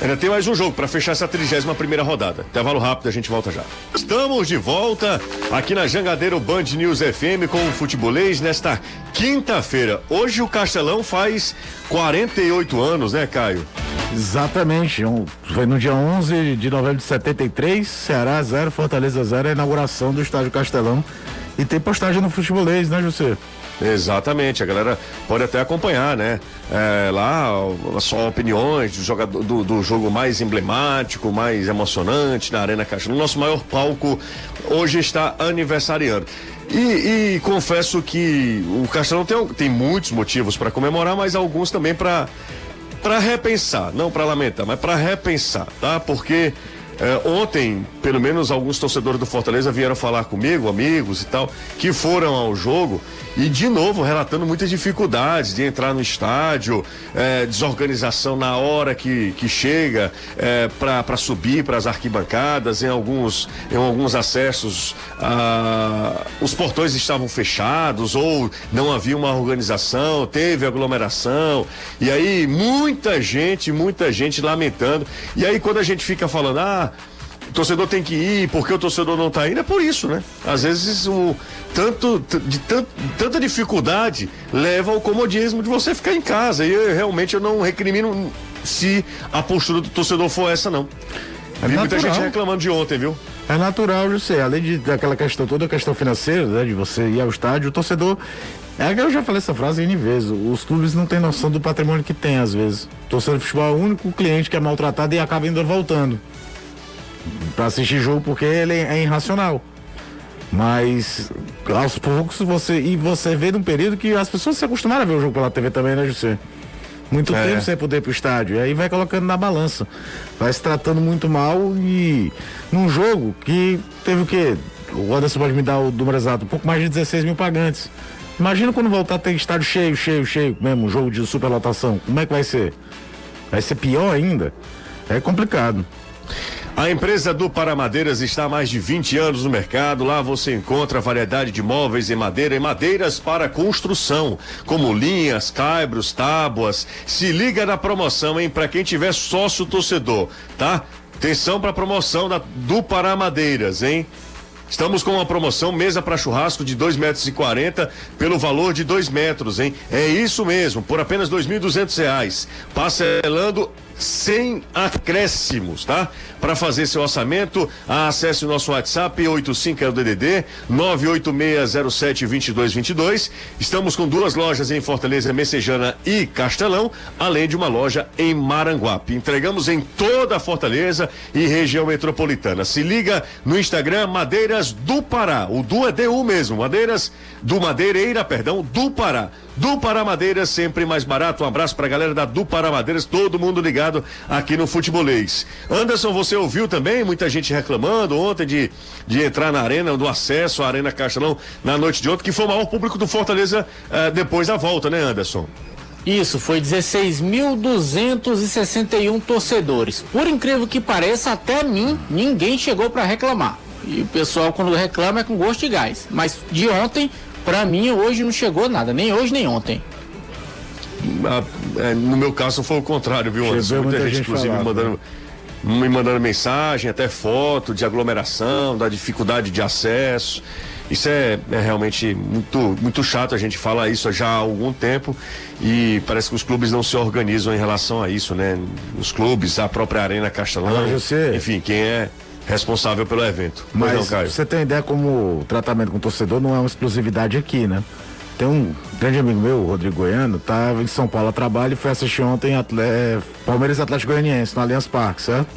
Ainda tem mais um jogo para fechar essa 31 primeira rodada. Intervalo rápido, a gente volta já. Estamos de volta aqui na Jangadeiro Band News FM com o futebolês nesta quinta-feira. Hoje o Castelão faz 48 anos, né, Caio? Exatamente. Um, foi no dia 11 de novembro de 73, Ceará 0, Fortaleza 0, a inauguração do Estádio Castelão. E tem postagem no futebolês, né, José? Exatamente, a galera pode até acompanhar, né? É, lá, só opiniões do, jogador, do, do, jogo mais emblemático, mais emocionante na Arena Caixa. No nosso maior palco hoje está aniversariando. E, e confesso que o Castelão tem, tem muitos motivos para comemorar, mas alguns também para para repensar, não para lamentar, mas para repensar, tá? Porque é, ontem, pelo menos alguns torcedores do Fortaleza vieram falar comigo, amigos e tal, que foram ao jogo e de novo relatando muitas dificuldades de entrar no estádio, é, desorganização na hora que, que chega é, para subir para as arquibancadas, em alguns, em alguns acessos ah, os portões estavam fechados ou não havia uma organização, teve aglomeração. E aí muita gente, muita gente lamentando. E aí quando a gente fica falando, ah, o torcedor tem que ir, porque o torcedor não está indo, é por isso, né? Às vezes o tanto de tanto, tanta dificuldade leva ao comodismo de você ficar em casa. E eu, realmente eu não recrimino se a postura do torcedor for essa, não. É Vi muita gente reclamando de ontem, viu? É natural, José. Além de daquela questão toda, a questão financeira, né? De você ir ao estádio, o torcedor. É que eu já falei essa frase N vezes. Os clubes não têm noção do patrimônio que tem, às vezes. O torcedor de futebol é o único cliente que é maltratado e acaba indo voltando para assistir jogo porque ele é irracional. Mas aos poucos você e você vê num período que as pessoas se acostumaram a ver o jogo pela TV também, né, José? Muito é. tempo sem poder ir pro estádio. E aí vai colocando na balança. Vai se tratando muito mal e num jogo que teve o quê? O Anderson pode me dar o número exato, um pouco mais de 16 mil pagantes. Imagina quando voltar a ter estádio cheio, cheio, cheio, mesmo, jogo de superlotação. Como é que vai ser? Vai ser pior ainda? É complicado. A empresa do Paramadeiras está há mais de 20 anos no mercado. Lá você encontra variedade de móveis em madeira e madeiras para construção, como linhas, caibros, tábuas. Se liga na promoção, hein? Para quem tiver sócio torcedor, tá? Atenção para a promoção da, do Paramadeiras, hein? Estamos com uma promoção mesa para churrasco de dois metros e quarenta pelo valor de dois metros, hein? É isso mesmo, por apenas duzentos reais. Parcelando sem acréscimos, tá? Para fazer seu orçamento, acesse o nosso WhatsApp 85 é o DDD 986072222. Estamos com duas lojas em Fortaleza, Messejana e Castelão, além de uma loja em Maranguape. Entregamos em toda a Fortaleza e região metropolitana. Se liga no Instagram Madeiras do Pará. O do é DU mesmo, Madeiras do Madeireira, perdão, do Pará. Do Pará Madeiras, sempre mais barato. Um abraço pra galera da Do Pará Madeiras, todo mundo ligado aqui no Futebolês. Anderson, você ouviu também muita gente reclamando ontem de, de entrar na arena, do acesso à Arena Castelão na noite de ontem, que foi o maior público do Fortaleza uh, depois da volta, né, Anderson? Isso, foi 16.261 torcedores. Por incrível que pareça, até mim, ninguém chegou para reclamar. E o pessoal, quando reclama, é com gosto de gás. Mas de ontem, para mim, hoje não chegou nada, nem hoje nem ontem. Ah, é, no meu caso foi o contrário, viu, Anderson? Muita, muita, gente, inclusive, me mandando, me mandando mensagem, até foto de aglomeração, da dificuldade de acesso. Isso é, é, realmente muito, muito chato, a gente fala isso já há algum tempo e parece que os clubes não se organizam em relação a isso, né? Os clubes, a própria Arena Castelão, enfim, quem é responsável pelo evento. Mas não, Caio. você tem ideia como o tratamento com o torcedor não é uma exclusividade aqui, né? Tem um grande amigo meu, o Rodrigo Goiano, estava em São Paulo a trabalho e foi assistir ontem Atle... Palmeiras e Atlético Goianiense no Allianz Parque, certo?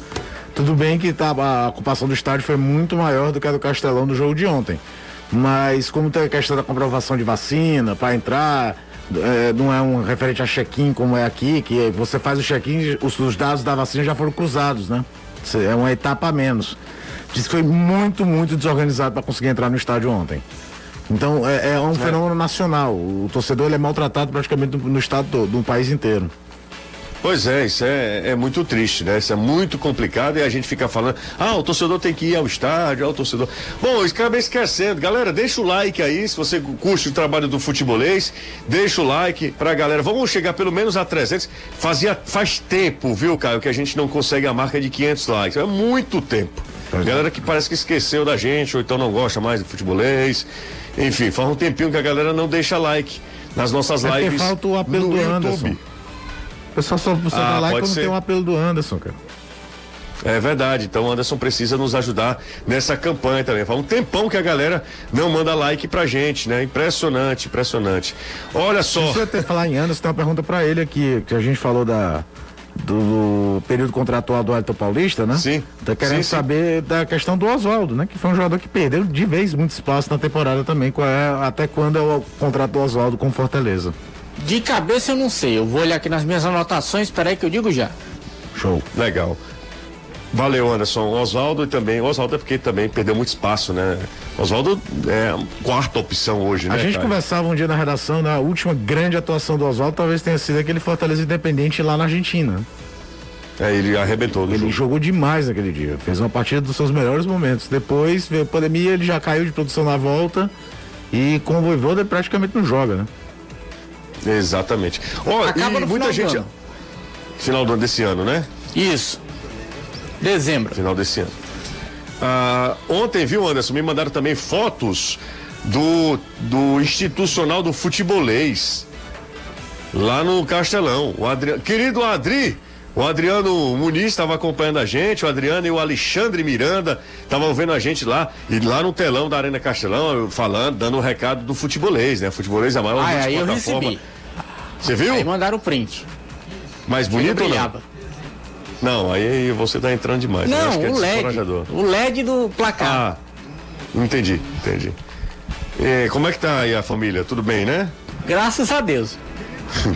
Tudo bem que tá, a ocupação do estádio foi muito maior do que a do Castelão do jogo de ontem. Mas como tem a questão da comprovação de vacina para entrar, é, não é um referente a check-in como é aqui, que você faz o check-in, os, os dados da vacina já foram cruzados, né? É uma etapa a menos. Diz que foi muito, muito desorganizado para conseguir entrar no estádio ontem. Então é, é um é. fenômeno nacional. O torcedor é maltratado praticamente no, no estado todo, no país inteiro. Pois é, isso é, é muito triste, né? Isso é muito complicado e a gente fica falando, ah, o torcedor tem que ir ao estádio, ah, o torcedor. Bom, acabei esquecendo, galera, deixa o like aí, se você curte o trabalho do futebolês, deixa o like pra galera. Vamos chegar pelo menos a 300. Fazia, faz tempo, viu, Caio, que a gente não consegue a marca de 500 likes. É muito tempo. Galera que parece que esqueceu da gente, ou então não gosta mais do futebolês. Enfim, faz um tempinho que a galera não deixa like nas nossas é lives. falta o apelo do Anderson. O pessoal só, só ah, dá like quando ser. tem um apelo do Anderson, cara. É verdade, então o Anderson precisa nos ajudar nessa campanha também. Faz um tempão que a galera não manda like pra gente, né? Impressionante, impressionante. Olha só. Se você até falar em Anderson, tem uma pergunta pra ele aqui, que a gente falou da, do, período contratual do Alto Paulista, né? Sim. Tá querendo sim, saber sim. da questão do Oswaldo, né? Que foi um jogador que perdeu de vez muito espaço na temporada também. Qual é, até quando é o contrato do Oswaldo com Fortaleza? De cabeça eu não sei. Eu vou olhar aqui nas minhas anotações, aí que eu digo já. Show. Legal. Valeu, Anderson. Oswaldo e também. Oswaldo é porque também perdeu muito espaço, né? Oswaldo é a quarta opção hoje, né? A gente cara? conversava um dia na redação, na última grande atuação do Oswaldo, talvez tenha sido aquele Fortaleza Independente lá na Argentina. É, ele arrebentou. Ele jogo. jogou demais naquele dia. Fez uma partida dos seus melhores momentos. Depois veio a pandemia, ele já caiu de produção na volta. E com o Voivoda praticamente não joga, né? Exatamente. Ó, Acaba e muita gente. Ano. Final do ano desse ano, né? Isso. Dezembro. Final desse ano. Ah, ontem, viu, Anderson? Me mandaram também fotos do, do institucional do futebolês. Lá no Castelão. O Adri... Querido Adri, o Adriano Muniz estava acompanhando a gente, o Adriano e o Alexandre Miranda estavam vendo a gente lá, e lá no telão da Arena Castelão, falando, dando um recado do futebolês, né? Futebolês é a maior ah, aí eu recebi. Você viu? Aí mandaram o print. Mais bonito ou não? Não, aí você tá entrando demais. Não, é o LED. O LED do placar. Ah, entendi, entendi. E, como é que tá aí a família? Tudo bem, né? Graças a Deus.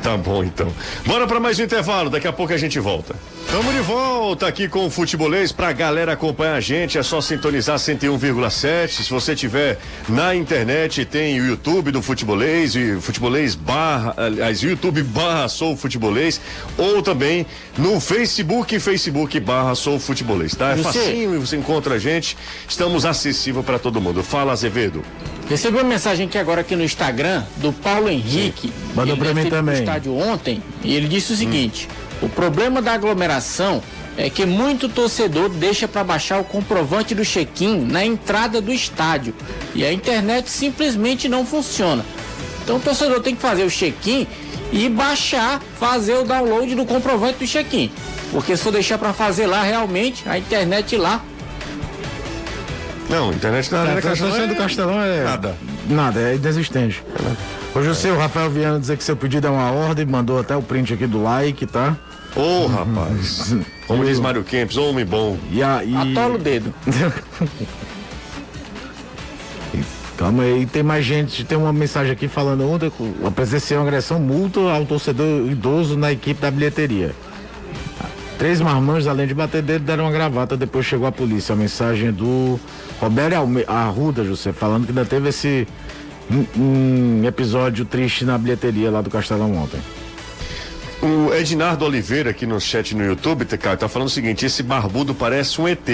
Tá bom então. Bora para mais um intervalo, daqui a pouco a gente volta. Estamos de volta aqui com o Futebolês pra galera acompanhar a gente, é só sintonizar 101,7. Se você tiver na internet, tem o YouTube do Futebolês e Futebolês barra, aliás, YouTube barra Sou Futebolês, ou também no Facebook, Facebook barra Sou Futebolês, tá? É facinho e você encontra a gente, estamos acessível para todo mundo. Fala, Azevedo. Recebi uma mensagem aqui agora aqui no Instagram do Paulo Henrique. Mandou para mim também. No estádio ontem e ele disse o seguinte: hum. O problema da aglomeração é que muito torcedor deixa para baixar o comprovante do check-in na entrada do estádio e a internet simplesmente não funciona. Então o torcedor tem que fazer o check-in e baixar, fazer o download do comprovante do check-in. Porque se for deixar para fazer lá, realmente a internet lá. Não, a internet é, Castelão é... do Castelão é nada. Nada, é inexistente. Hoje eu sei o Rafael Viana dizer que seu pedido é uma ordem, mandou até o print aqui do like, tá? Ô, oh, rapaz. Como diz Mário Kempis, homem bom. E aí... Atola o dedo. Calma aí, tem mais gente. Tem uma mensagem aqui falando ontem. Presenciei uma agressão multa ao torcedor idoso na equipe da bilheteria. Três marmanjos, além de bater dele, deram uma gravata. Depois chegou a polícia. A mensagem do Roberto Arruda, José, falando que ainda teve esse um, um episódio triste na bilheteria lá do Castelão ontem. O Ednardo Oliveira aqui no chat no YouTube, cara, tá falando o seguinte: esse barbudo parece um ET.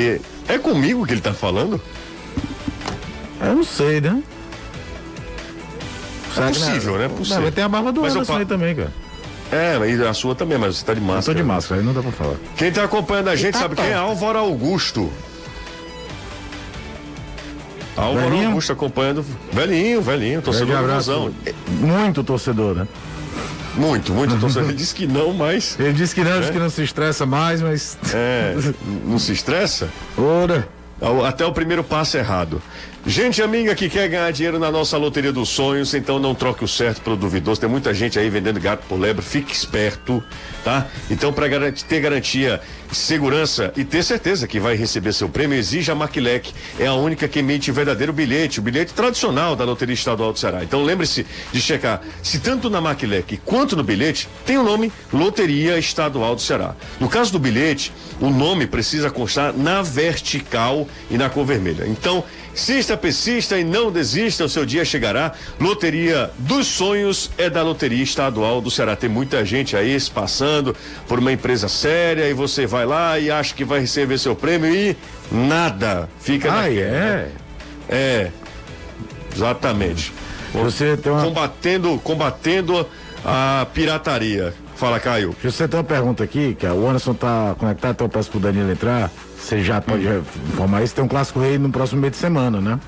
É comigo que ele tá falando? Eu não sei, né? É possível, né? É possível. Não, tem a barba do mas Anderson aí também, cara. É, e a sua também, mas você tá de máscara. Eu tô de máscara, aí não dá pra falar. Quem tá acompanhando a gente tá sabe quem é Álvaro Augusto. Álvaro velhinho? Augusto acompanhando. Velhinho, velhinho, torcedor do. Muito torcedor, né? Muito, muito torcedor. Ele disse que não, mas. Ele disse que não, é? disse que não se estressa mais, mas. É, não se estressa? Ora. Até o primeiro passo errado. Gente amiga que quer ganhar dinheiro na nossa loteria dos sonhos, então não troque o certo pelo duvidoso. Tem muita gente aí vendendo gato por lebre, fique esperto, tá? Então, para garantir, ter garantia, segurança e ter certeza que vai receber seu prêmio, exija a Maquilec. É a única que emite o verdadeiro bilhete, o bilhete tradicional da Loteria Estadual do Ceará. Então, lembre-se de checar se tanto na Maquilec quanto no bilhete tem o nome Loteria Estadual do Ceará. No caso do bilhete, o nome precisa constar na vertical e na cor vermelha. Então, Insista, persista e não desista, o seu dia chegará. Loteria dos Sonhos é da Loteria Estadual do Ceará. Tem muita gente aí se passando por uma empresa séria e você vai lá e acha que vai receber seu prêmio e nada. Fica Ah, é? É. Exatamente. Você tem uma, Combatendo, combatendo a pirataria. Fala, Caio. você tem uma pergunta aqui, que o Anderson tá conectado, então eu peço pro Danilo entrar. Você já pode informar isso. Tem um clássico rei no próximo meio de semana, né?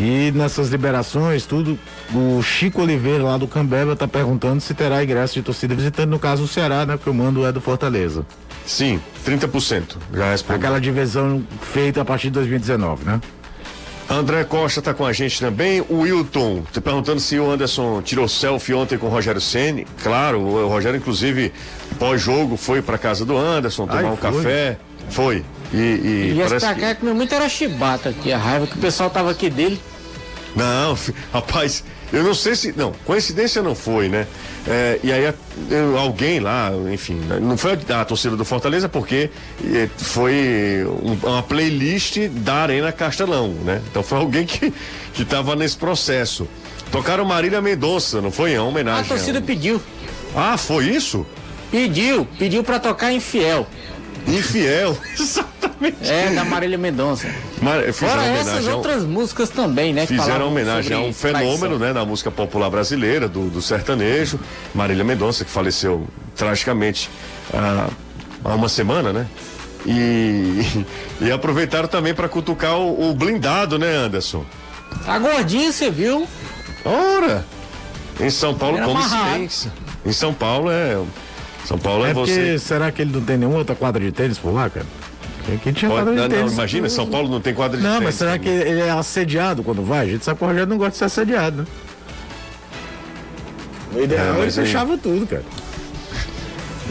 E nessas liberações, tudo, o Chico Oliveira lá do Cambeba tá perguntando se terá ingresso de torcida visitante, no caso o Ceará, né? Porque o mando é do Fortaleza. Sim, 30%. Já respondi. Aquela divisão feita a partir de 2019, né? André Costa está com a gente também. O Wilton, te perguntando se o Anderson tirou selfie ontem com o Rogério Ceni. Claro, o Rogério, inclusive, pós-jogo, foi para casa do Anderson tomar Ai, um foi? café. Foi. E, e E esse parece pra que... comeu muito era chibata aqui, a raiva que o pessoal tava aqui dele. Não, rapaz, eu não sei se. Não, coincidência não foi, né? É, e aí eu- alguém lá, enfim, né, não foi a, a torcida do Fortaleza, porque eh, foi um- uma playlist da Arena Castelão, né? Então foi alguém que, que tava nesse processo. Tocaram Marília Mendonça, não foi? Em A homenagem. torcida a- pediu. Ah, foi isso? Pediu, pediu pra tocar infiel. Infiel. Exatamente. É, da Marília Mendonça. Fizeram Fora essas ao- outras músicas também, né? que Fizeram homenagem a um fenômeno, traição. né, na música popular brasileira, do, do sertanejo, Marília Mendonça, que faleceu tragicamente há, há uma semana, né? E, e aproveitaram também para cutucar o, o blindado, né, Anderson? Tá gordinho, você viu? Ora! Em São Paulo Era come-se amarrado. bem. Em São Paulo é. São Paulo é, É porque, você. será que ele não tem nenhuma outra quadra de tênis por lá, cara? Aqui tinha Pode- quadra de não, não, tênis. imagina, São Paulo não tem quadra de Não, tênis mas será que também. ele é assediado quando vai? A gente sabe que o Rogério não gosta de ser assediado, né? O ideal É, é, ele aí- fechava tudo, cara.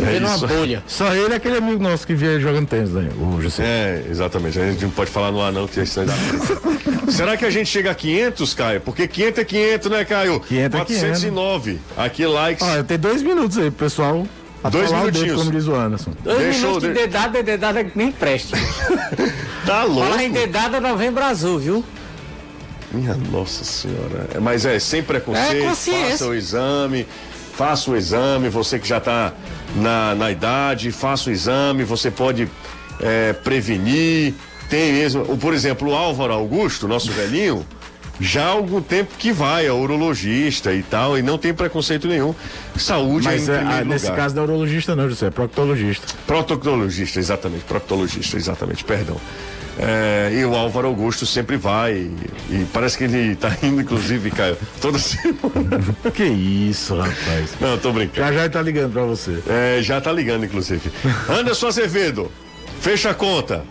É Vendo uma bolha. Só ele é aquele amigo nosso que via jogando tênis, né? O José. É, exatamente. A gente não pode falar no ar, não, que é isso aí dá- Será que a gente chega a 500, Caio? Porque 500 é 500, né, Caio? 500 é 409. Aqui, likes. Olha, tem dois minutos aí pro pessoal. Dois o dedo, minutinhos. como diz o Anderson. Dois Deixa eu- minutos de de- dedada, é dedada que nem preste. tá louco? Fala em dedada, novembro azul, viu? Minha nossa senhora. É, Mas é, sem preconceito, É faça o exame. Faça o exame, você que já está na, na idade, faça o exame, você pode é, prevenir. Tem mesmo, por exemplo, o Álvaro Augusto, nosso velhinho, já há algum tempo que vai a urologista e tal, e não tem preconceito nenhum. Saúde Mas é em é, ah, nesse lugar. caso não é urologista, não, José, é proctologista. Proctologista, exatamente, proctologista, exatamente, perdão. É, e o Álvaro Augusto sempre vai, e, e parece que ele tá indo, inclusive, Caio, toda semana. Que isso, rapaz. Não, tô brincando. Já já ele tá ligando pra você. É, já tá ligando, inclusive. Anderson Azevedo, fecha a conta.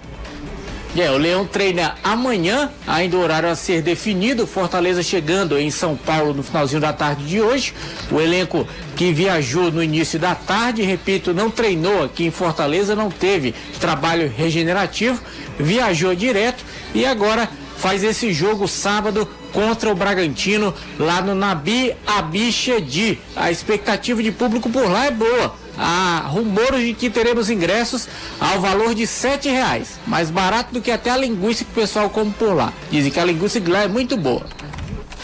É, o Leão treina amanhã, ainda o horário a ser definido. Fortaleza chegando em São Paulo no finalzinho da tarde de hoje. O elenco que viajou no início da tarde, repito, não treinou aqui em Fortaleza, não teve trabalho regenerativo, viajou direto e agora faz esse jogo sábado contra o Bragantino lá no Nabi Abichedi. A expectativa de público por lá é boa. Há rumores de que teremos ingressos ao valor de sete reais, mais barato do que até a linguiça que o pessoal come por lá. Dizem que a linguiça de lá é muito boa.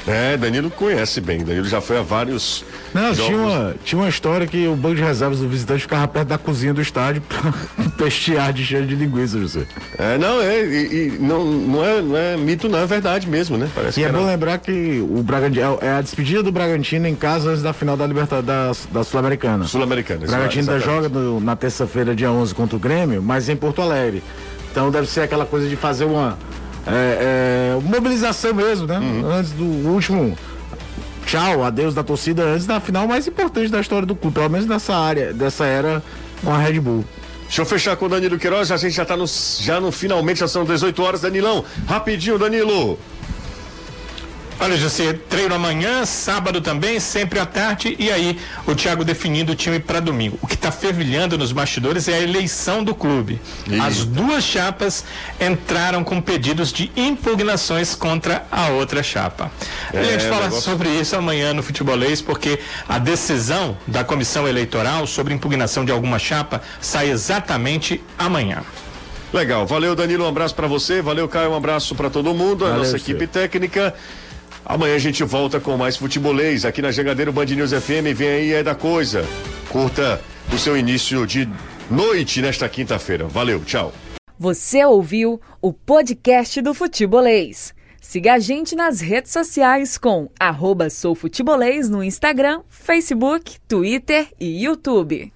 É, Danilo conhece bem. Danilo já foi a vários. Não, jogos. tinha uma, tinha uma história que o banco de reservas do visitante ficava perto da cozinha do estádio pra pestear de cheio de linguiça, José. É, não, é, e, e não, não, é, não é mito, não, é verdade mesmo, né? Parece E é bom lembrar que o Bragantino é a despedida do Bragantino em casa antes da final da Libertadores da, da Sul-Americana. Sul-Americana. O Bragantino ainda joga no- na terça-feira, dia 11, contra o Grêmio, mas em Porto Alegre. Então deve ser aquela coisa de fazer uma é, é, mobilização mesmo, né? Uhum. Antes do último tchau, adeus da torcida, antes da final mais importante da história do clube, pelo menos nessa área, dessa era com a Red Bull. Deixa eu fechar com o Danilo Queiroz, a gente já está no, já no finalmente, já são 18 horas. Danilão, rapidinho, Danilo. Olha, José, treino amanhã, sábado também, sempre à tarde, e aí o Thiago definindo o time para domingo. O que está fervilhando nos bastidores é a eleição do clube. Eita. As duas chapas entraram com pedidos de impugnações contra a outra chapa. É, a gente fala negócio... sobre isso amanhã no Futebolês, porque a decisão da comissão eleitoral sobre impugnação de alguma chapa sai exatamente amanhã. Legal, valeu Danilo, um abraço para você, valeu Caio, um abraço para todo mundo, a valeu, nossa equipe técnica. Amanhã a gente volta com mais futebolês aqui na Jangadeiro Band News FM. Vem aí, é da coisa. Curta o seu início de noite nesta quinta-feira. Valeu, tchau. Você ouviu o podcast do Futebolês. Siga a gente nas redes sociais com arroba soufutebolês no Instagram, Facebook, Twitter e YouTube.